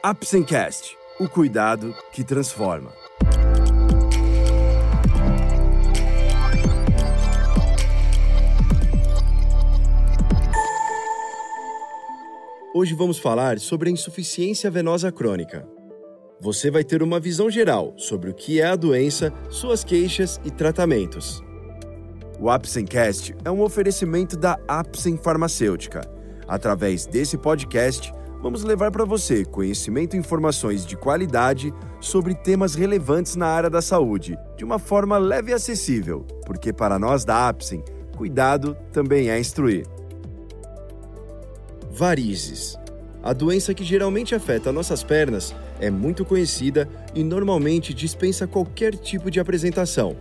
Apsencast, o cuidado que transforma. Hoje vamos falar sobre a insuficiência venosa crônica. Você vai ter uma visão geral sobre o que é a doença, suas queixas e tratamentos. O Apsencast é um oferecimento da Apsen Farmacêutica. Através desse podcast, vamos levar para você conhecimento e informações de qualidade sobre temas relevantes na área da saúde, de uma forma leve e acessível, porque para nós da Apsen, cuidado também é instruir. Varizes. A doença que geralmente afeta nossas pernas é muito conhecida e normalmente dispensa qualquer tipo de apresentação.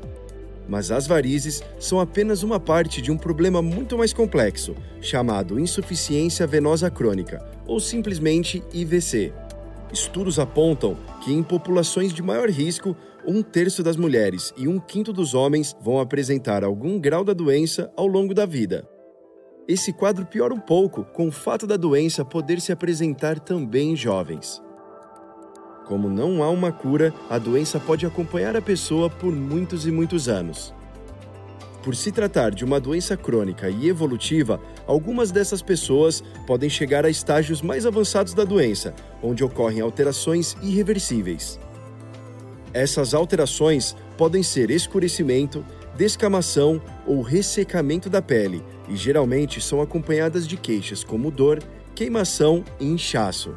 Mas as varizes são apenas uma parte de um problema muito mais complexo, chamado insuficiência venosa crônica, ou simplesmente IVC. Estudos apontam que em populações de maior risco, um terço das mulheres e um quinto dos homens vão apresentar algum grau da doença ao longo da vida. Esse quadro piora um pouco com o fato da doença poder se apresentar também em jovens. Como não há uma cura, a doença pode acompanhar a pessoa por muitos e muitos anos. Por se tratar de uma doença crônica e evolutiva, algumas dessas pessoas podem chegar a estágios mais avançados da doença, onde ocorrem alterações irreversíveis. Essas alterações podem ser escurecimento, descamação ou ressecamento da pele e geralmente são acompanhadas de queixas como dor, queimação e inchaço.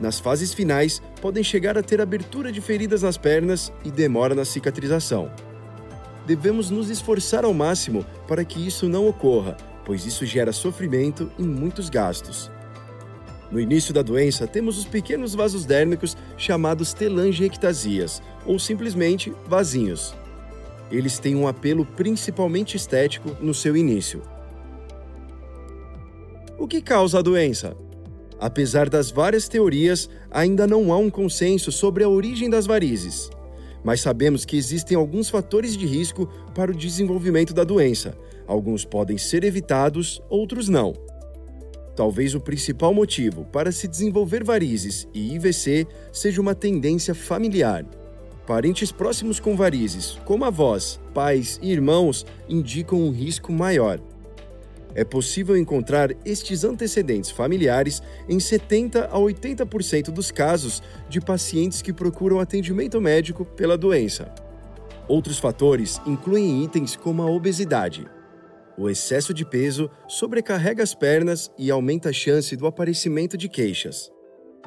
Nas fases finais, podem chegar a ter abertura de feridas nas pernas e demora na cicatrização. Devemos nos esforçar ao máximo para que isso não ocorra, pois isso gera sofrimento e muitos gastos. No início da doença, temos os pequenos vasos dérmicos chamados telangiectasias, ou simplesmente vasinhos. Eles têm um apelo principalmente estético no seu início. O que causa a doença? Apesar das várias teorias, ainda não há um consenso sobre a origem das varizes. Mas sabemos que existem alguns fatores de risco para o desenvolvimento da doença. Alguns podem ser evitados, outros não. Talvez o principal motivo para se desenvolver varizes e IVC seja uma tendência familiar. Parentes próximos com varizes, como avós, pais e irmãos, indicam um risco maior é possível encontrar estes antecedentes familiares em 70 a 80% dos casos de pacientes que procuram atendimento médico pela doença. Outros fatores incluem itens como a obesidade. O excesso de peso sobrecarrega as pernas e aumenta a chance do aparecimento de queixas.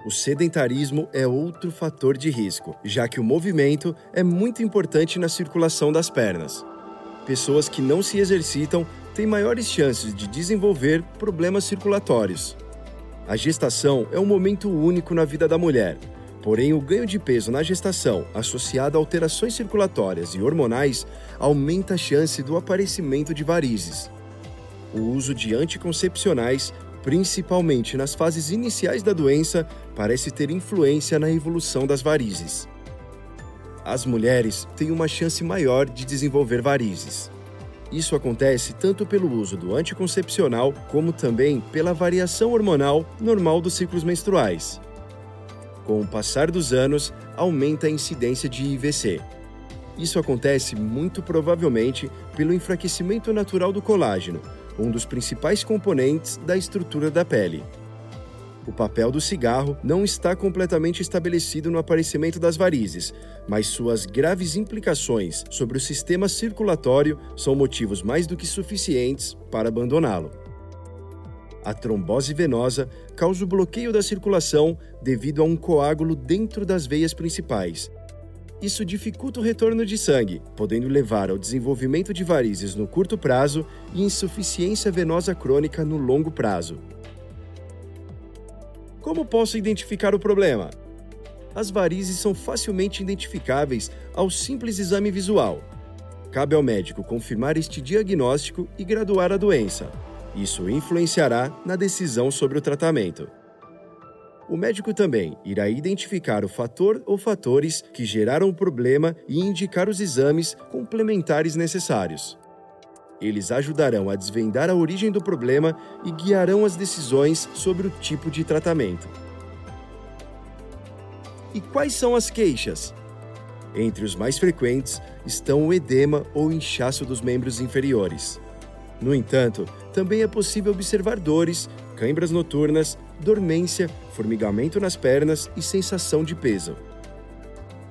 O sedentarismo é outro fator de risco, já que o movimento é muito importante na circulação das pernas. Pessoas que não se exercitam têm maiores chances de desenvolver problemas circulatórios. A gestação é um momento único na vida da mulher, porém, o ganho de peso na gestação, associado a alterações circulatórias e hormonais, aumenta a chance do aparecimento de varizes. O uso de anticoncepcionais, principalmente nas fases iniciais da doença, parece ter influência na evolução das varizes. As mulheres têm uma chance maior de desenvolver varizes. Isso acontece tanto pelo uso do anticoncepcional, como também pela variação hormonal normal dos ciclos menstruais. Com o passar dos anos, aumenta a incidência de IVC. Isso acontece muito provavelmente pelo enfraquecimento natural do colágeno, um dos principais componentes da estrutura da pele. O papel do cigarro não está completamente estabelecido no aparecimento das varizes, mas suas graves implicações sobre o sistema circulatório são motivos mais do que suficientes para abandoná-lo. A trombose venosa causa o bloqueio da circulação devido a um coágulo dentro das veias principais. Isso dificulta o retorno de sangue, podendo levar ao desenvolvimento de varizes no curto prazo e insuficiência venosa crônica no longo prazo. Como posso identificar o problema? As varizes são facilmente identificáveis ao simples exame visual. Cabe ao médico confirmar este diagnóstico e graduar a doença. Isso influenciará na decisão sobre o tratamento. O médico também irá identificar o fator ou fatores que geraram o problema e indicar os exames complementares necessários. Eles ajudarão a desvendar a origem do problema e guiarão as decisões sobre o tipo de tratamento. E quais são as queixas? Entre os mais frequentes estão o edema ou inchaço dos membros inferiores. No entanto, também é possível observar dores, câimbras noturnas, dormência, formigamento nas pernas e sensação de peso.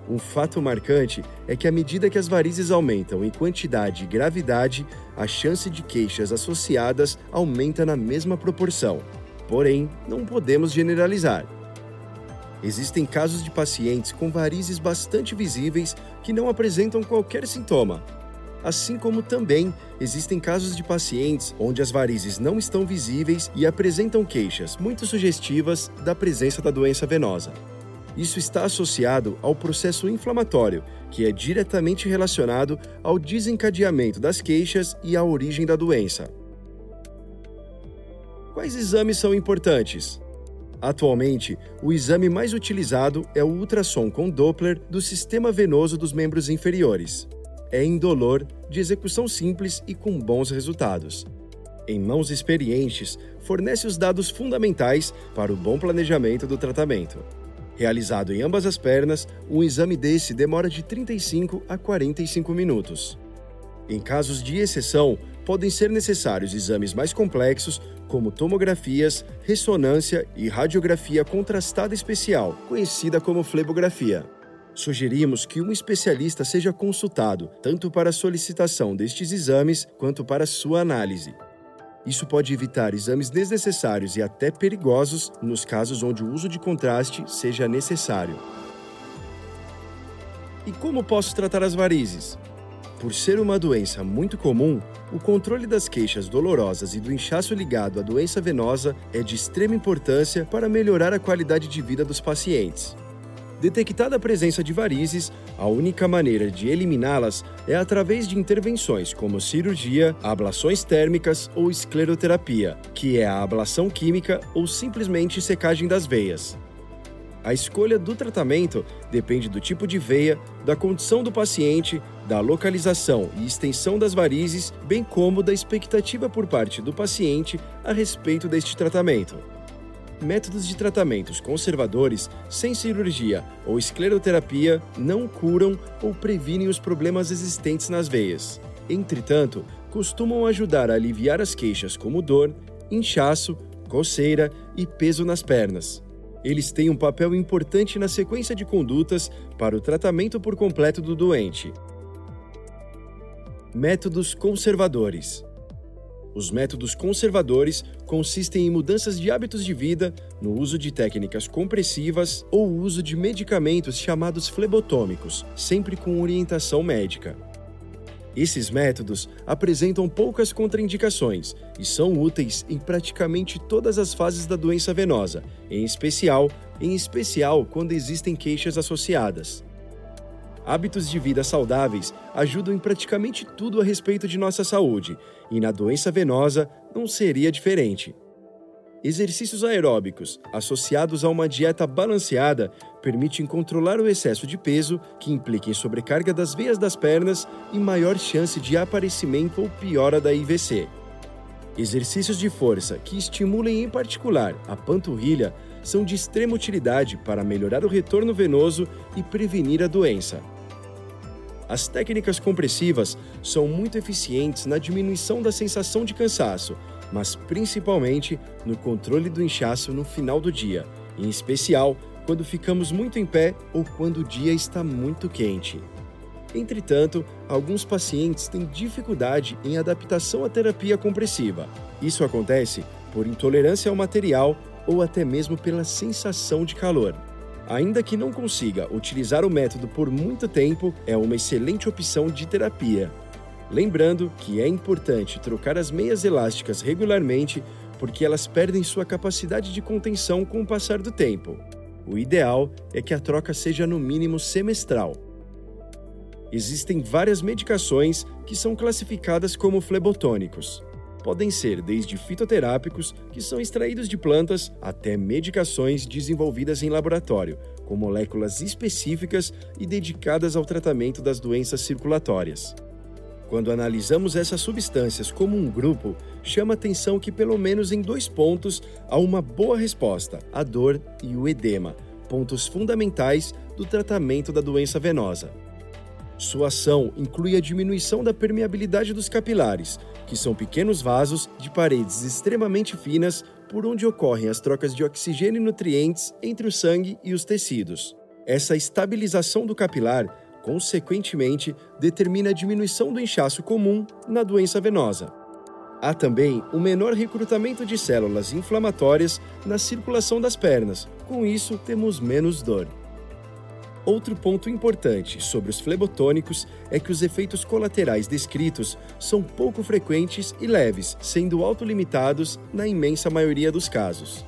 Um fato marcante é que à medida que as varizes aumentam em quantidade e gravidade, a chance de queixas associadas aumenta na mesma proporção. Porém, não podemos generalizar. Existem casos de pacientes com varizes bastante visíveis que não apresentam qualquer sintoma. Assim como também existem casos de pacientes onde as varizes não estão visíveis e apresentam queixas muito sugestivas da presença da doença venosa. Isso está associado ao processo inflamatório, que é diretamente relacionado ao desencadeamento das queixas e à origem da doença. Quais exames são importantes? Atualmente, o exame mais utilizado é o ultrassom com Doppler do sistema venoso dos membros inferiores. É indolor, de execução simples e com bons resultados. Em mãos experientes, fornece os dados fundamentais para o bom planejamento do tratamento. Realizado em ambas as pernas, um exame desse demora de 35 a 45 minutos. Em casos de exceção, podem ser necessários exames mais complexos, como tomografias, ressonância e radiografia contrastada especial, conhecida como flebografia. Sugerimos que um especialista seja consultado tanto para a solicitação destes exames quanto para sua análise. Isso pode evitar exames desnecessários e até perigosos nos casos onde o uso de contraste seja necessário. E como posso tratar as varizes? Por ser uma doença muito comum, o controle das queixas dolorosas e do inchaço ligado à doença venosa é de extrema importância para melhorar a qualidade de vida dos pacientes. Detectada a presença de varizes, a única maneira de eliminá-las é através de intervenções como cirurgia, ablações térmicas ou escleroterapia, que é a ablação química ou simplesmente secagem das veias. A escolha do tratamento depende do tipo de veia, da condição do paciente, da localização e extensão das varizes, bem como da expectativa por parte do paciente a respeito deste tratamento métodos de tratamentos conservadores, sem cirurgia ou escleroterapia, não curam ou previnem os problemas existentes nas veias. Entretanto, costumam ajudar a aliviar as queixas como dor, inchaço, coceira e peso nas pernas. Eles têm um papel importante na sequência de condutas para o tratamento por completo do doente. Métodos conservadores. Os métodos conservadores consistem em mudanças de hábitos de vida, no uso de técnicas compressivas ou uso de medicamentos chamados flebotômicos, sempre com orientação médica. Esses métodos apresentam poucas contraindicações e são úteis em praticamente todas as fases da doença venosa, em especial, em especial quando existem queixas associadas. Hábitos de vida saudáveis ajudam em praticamente tudo a respeito de nossa saúde, e na doença venosa não seria diferente. Exercícios aeróbicos, associados a uma dieta balanceada, permitem controlar o excesso de peso, que implica em sobrecarga das veias das pernas e maior chance de aparecimento ou piora da IVC. Exercícios de força que estimulem em particular a panturrilha são de extrema utilidade para melhorar o retorno venoso e prevenir a doença. As técnicas compressivas são muito eficientes na diminuição da sensação de cansaço, mas principalmente no controle do inchaço no final do dia, em especial quando ficamos muito em pé ou quando o dia está muito quente. Entretanto, alguns pacientes têm dificuldade em adaptação à terapia compressiva. Isso acontece por intolerância ao material ou até mesmo pela sensação de calor. Ainda que não consiga utilizar o método por muito tempo, é uma excelente opção de terapia. Lembrando que é importante trocar as meias elásticas regularmente porque elas perdem sua capacidade de contenção com o passar do tempo. O ideal é que a troca seja no mínimo semestral. Existem várias medicações que são classificadas como flebotônicos podem ser desde fitoterápicos, que são extraídos de plantas, até medicações desenvolvidas em laboratório, com moléculas específicas e dedicadas ao tratamento das doenças circulatórias. Quando analisamos essas substâncias como um grupo, chama atenção que, pelo menos em dois pontos, há uma boa resposta: a dor e o edema, pontos fundamentais do tratamento da doença venosa. Sua ação inclui a diminuição da permeabilidade dos capilares, que são pequenos vasos de paredes extremamente finas por onde ocorrem as trocas de oxigênio e nutrientes entre o sangue e os tecidos. Essa estabilização do capilar, consequentemente, determina a diminuição do inchaço comum na doença venosa. Há também um menor recrutamento de células inflamatórias na circulação das pernas, com isso temos menos dor. Outro ponto importante sobre os flebotônicos é que os efeitos colaterais descritos são pouco frequentes e leves, sendo autolimitados na imensa maioria dos casos.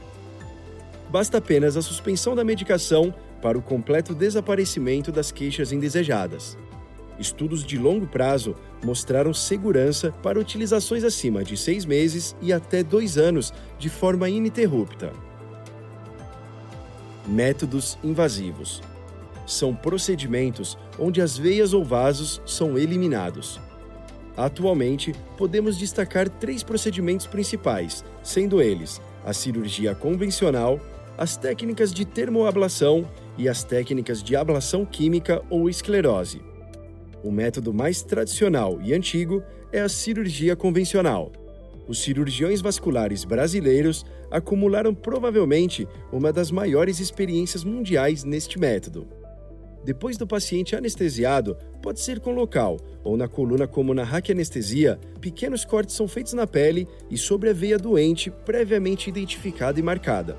Basta apenas a suspensão da medicação para o completo desaparecimento das queixas indesejadas. Estudos de longo prazo mostraram segurança para utilizações acima de seis meses e até dois anos de forma ininterrupta. Métodos invasivos são procedimentos onde as veias ou vasos são eliminados. Atualmente, podemos destacar três procedimentos principais, sendo eles a cirurgia convencional, as técnicas de termoablação e as técnicas de ablação química ou esclerose. O método mais tradicional e antigo é a cirurgia convencional. Os cirurgiões vasculares brasileiros acumularam provavelmente uma das maiores experiências mundiais neste método. Depois do paciente anestesiado, pode ser com local ou na coluna, como na raquianestesia, pequenos cortes são feitos na pele e sobre a veia doente previamente identificada e marcada.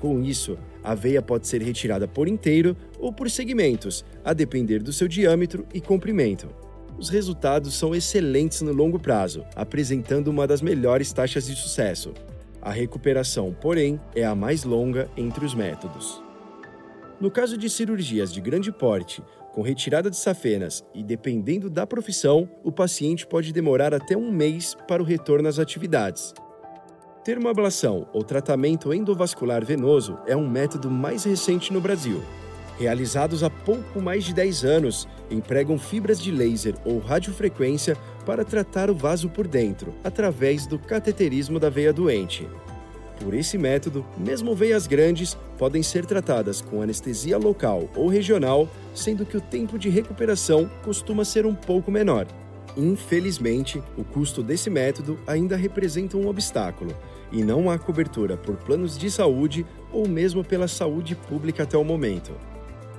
Com isso, a veia pode ser retirada por inteiro ou por segmentos, a depender do seu diâmetro e comprimento. Os resultados são excelentes no longo prazo, apresentando uma das melhores taxas de sucesso. A recuperação, porém, é a mais longa entre os métodos. No caso de cirurgias de grande porte, com retirada de safenas e dependendo da profissão, o paciente pode demorar até um mês para o retorno às atividades. Termoablação ou tratamento endovascular venoso é um método mais recente no Brasil. Realizados há pouco mais de 10 anos, empregam fibras de laser ou radiofrequência para tratar o vaso por dentro, através do cateterismo da veia doente. Por esse método, mesmo veias grandes podem ser tratadas com anestesia local ou regional, sendo que o tempo de recuperação costuma ser um pouco menor. Infelizmente, o custo desse método ainda representa um obstáculo, e não há cobertura por planos de saúde ou mesmo pela saúde pública até o momento.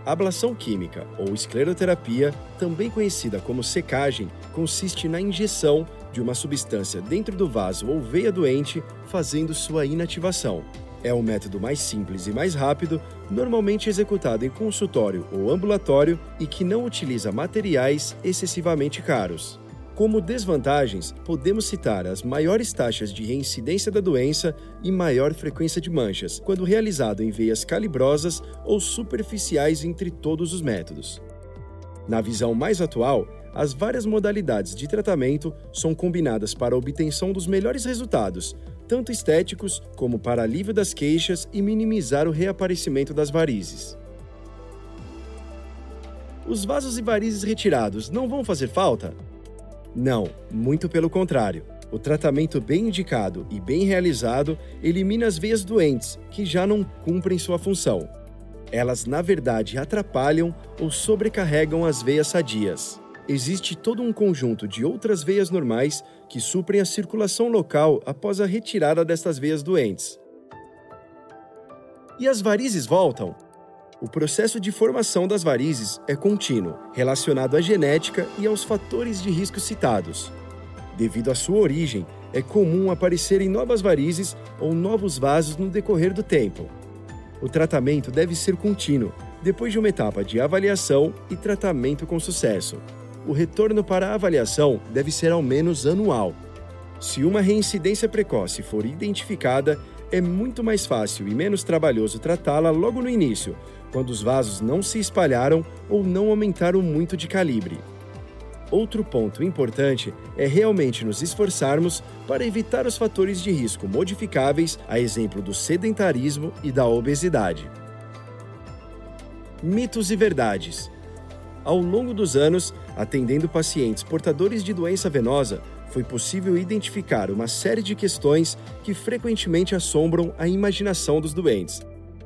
Ablação química ou escleroterapia, também conhecida como secagem, consiste na injeção de uma substância dentro do vaso ou veia doente, fazendo sua inativação. É o método mais simples e mais rápido, normalmente executado em consultório ou ambulatório e que não utiliza materiais excessivamente caros. Como desvantagens, podemos citar as maiores taxas de reincidência da doença e maior frequência de manchas, quando realizado em veias calibrosas ou superficiais entre todos os métodos. Na visão mais atual, as várias modalidades de tratamento são combinadas para a obtenção dos melhores resultados, tanto estéticos como para alívio das queixas e minimizar o reaparecimento das varizes. Os vasos e varizes retirados não vão fazer falta? Não, muito pelo contrário. O tratamento bem indicado e bem realizado elimina as veias doentes, que já não cumprem sua função. Elas, na verdade, atrapalham ou sobrecarregam as veias sadias. Existe todo um conjunto de outras veias normais que suprem a circulação local após a retirada destas veias doentes. E as varizes voltam? O processo de formação das varizes é contínuo, relacionado à genética e aos fatores de risco citados. Devido à sua origem, é comum aparecerem novas varizes ou novos vasos no decorrer do tempo. O tratamento deve ser contínuo, depois de uma etapa de avaliação e tratamento com sucesso. O retorno para a avaliação deve ser ao menos anual. Se uma reincidência precoce for identificada, é muito mais fácil e menos trabalhoso tratá-la logo no início, quando os vasos não se espalharam ou não aumentaram muito de calibre. Outro ponto importante é realmente nos esforçarmos para evitar os fatores de risco modificáveis, a exemplo do sedentarismo e da obesidade. Mitos e verdades. Ao longo dos anos, atendendo pacientes portadores de doença venosa, foi possível identificar uma série de questões que frequentemente assombram a imaginação dos doentes.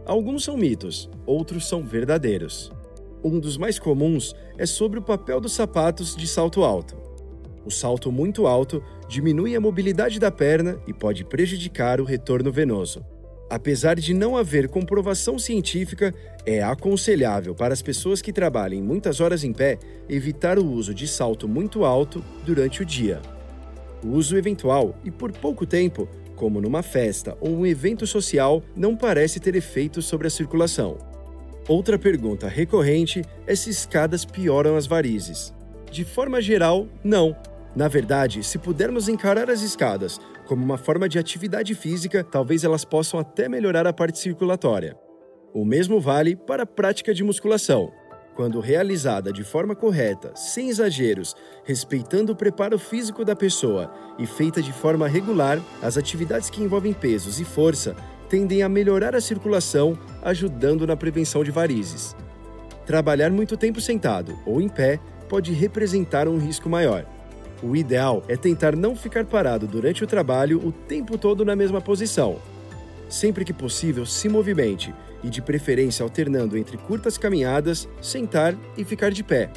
Alguns são mitos, outros são verdadeiros. Um dos mais comuns é sobre o papel dos sapatos de salto alto. O salto muito alto diminui a mobilidade da perna e pode prejudicar o retorno venoso. Apesar de não haver comprovação científica, é aconselhável para as pessoas que trabalhem muitas horas em pé evitar o uso de salto muito alto durante o dia. O uso eventual e por pouco tempo, como numa festa ou um evento social, não parece ter efeito sobre a circulação. Outra pergunta recorrente é se escadas pioram as varizes. De forma geral, não. Na verdade, se pudermos encarar as escadas como uma forma de atividade física, talvez elas possam até melhorar a parte circulatória. O mesmo vale para a prática de musculação. Quando realizada de forma correta, sem exageros, respeitando o preparo físico da pessoa e feita de forma regular, as atividades que envolvem pesos e força tendem a melhorar a circulação, ajudando na prevenção de varizes. Trabalhar muito tempo sentado ou em pé pode representar um risco maior. O ideal é tentar não ficar parado durante o trabalho o tempo todo na mesma posição. Sempre que possível, se movimente e, de preferência, alternando entre curtas caminhadas, sentar e ficar de pé.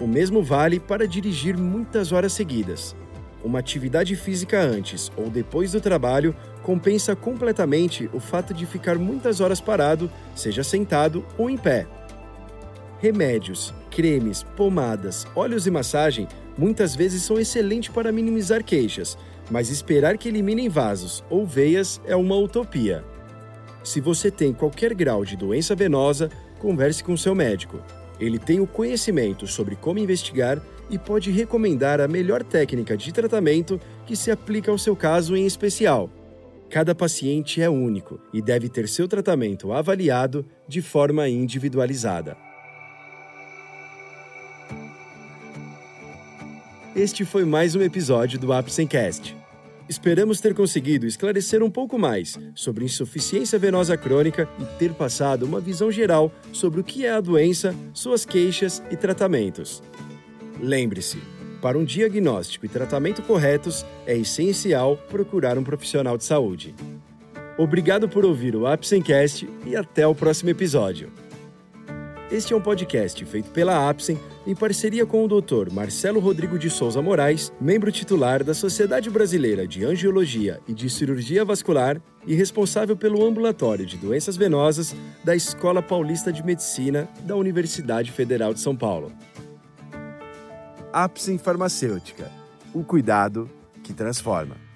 O mesmo vale para dirigir muitas horas seguidas. Uma atividade física antes ou depois do trabalho compensa completamente o fato de ficar muitas horas parado, seja sentado ou em pé. Remédios, cremes, pomadas, óleos e massagem muitas vezes são excelentes para minimizar queixas, mas esperar que eliminem vasos ou veias é uma utopia. Se você tem qualquer grau de doença venosa, converse com seu médico. Ele tem o conhecimento sobre como investigar e pode recomendar a melhor técnica de tratamento que se aplica ao seu caso em especial. Cada paciente é único e deve ter seu tratamento avaliado de forma individualizada. Este foi mais um episódio do Apsencast. Esperamos ter conseguido esclarecer um pouco mais sobre insuficiência venosa crônica e ter passado uma visão geral sobre o que é a doença, suas queixas e tratamentos. Lembre-se, para um diagnóstico e tratamento corretos, é essencial procurar um profissional de saúde. Obrigado por ouvir o Apsencast e até o próximo episódio. Este é um podcast feito pela Apsen em parceria com o Dr. Marcelo Rodrigo de Souza Moraes, membro titular da Sociedade Brasileira de Angiologia e de Cirurgia Vascular e responsável pelo ambulatório de doenças venosas da Escola Paulista de Medicina da Universidade Federal de São Paulo. Apsen Farmacêutica. O cuidado que transforma.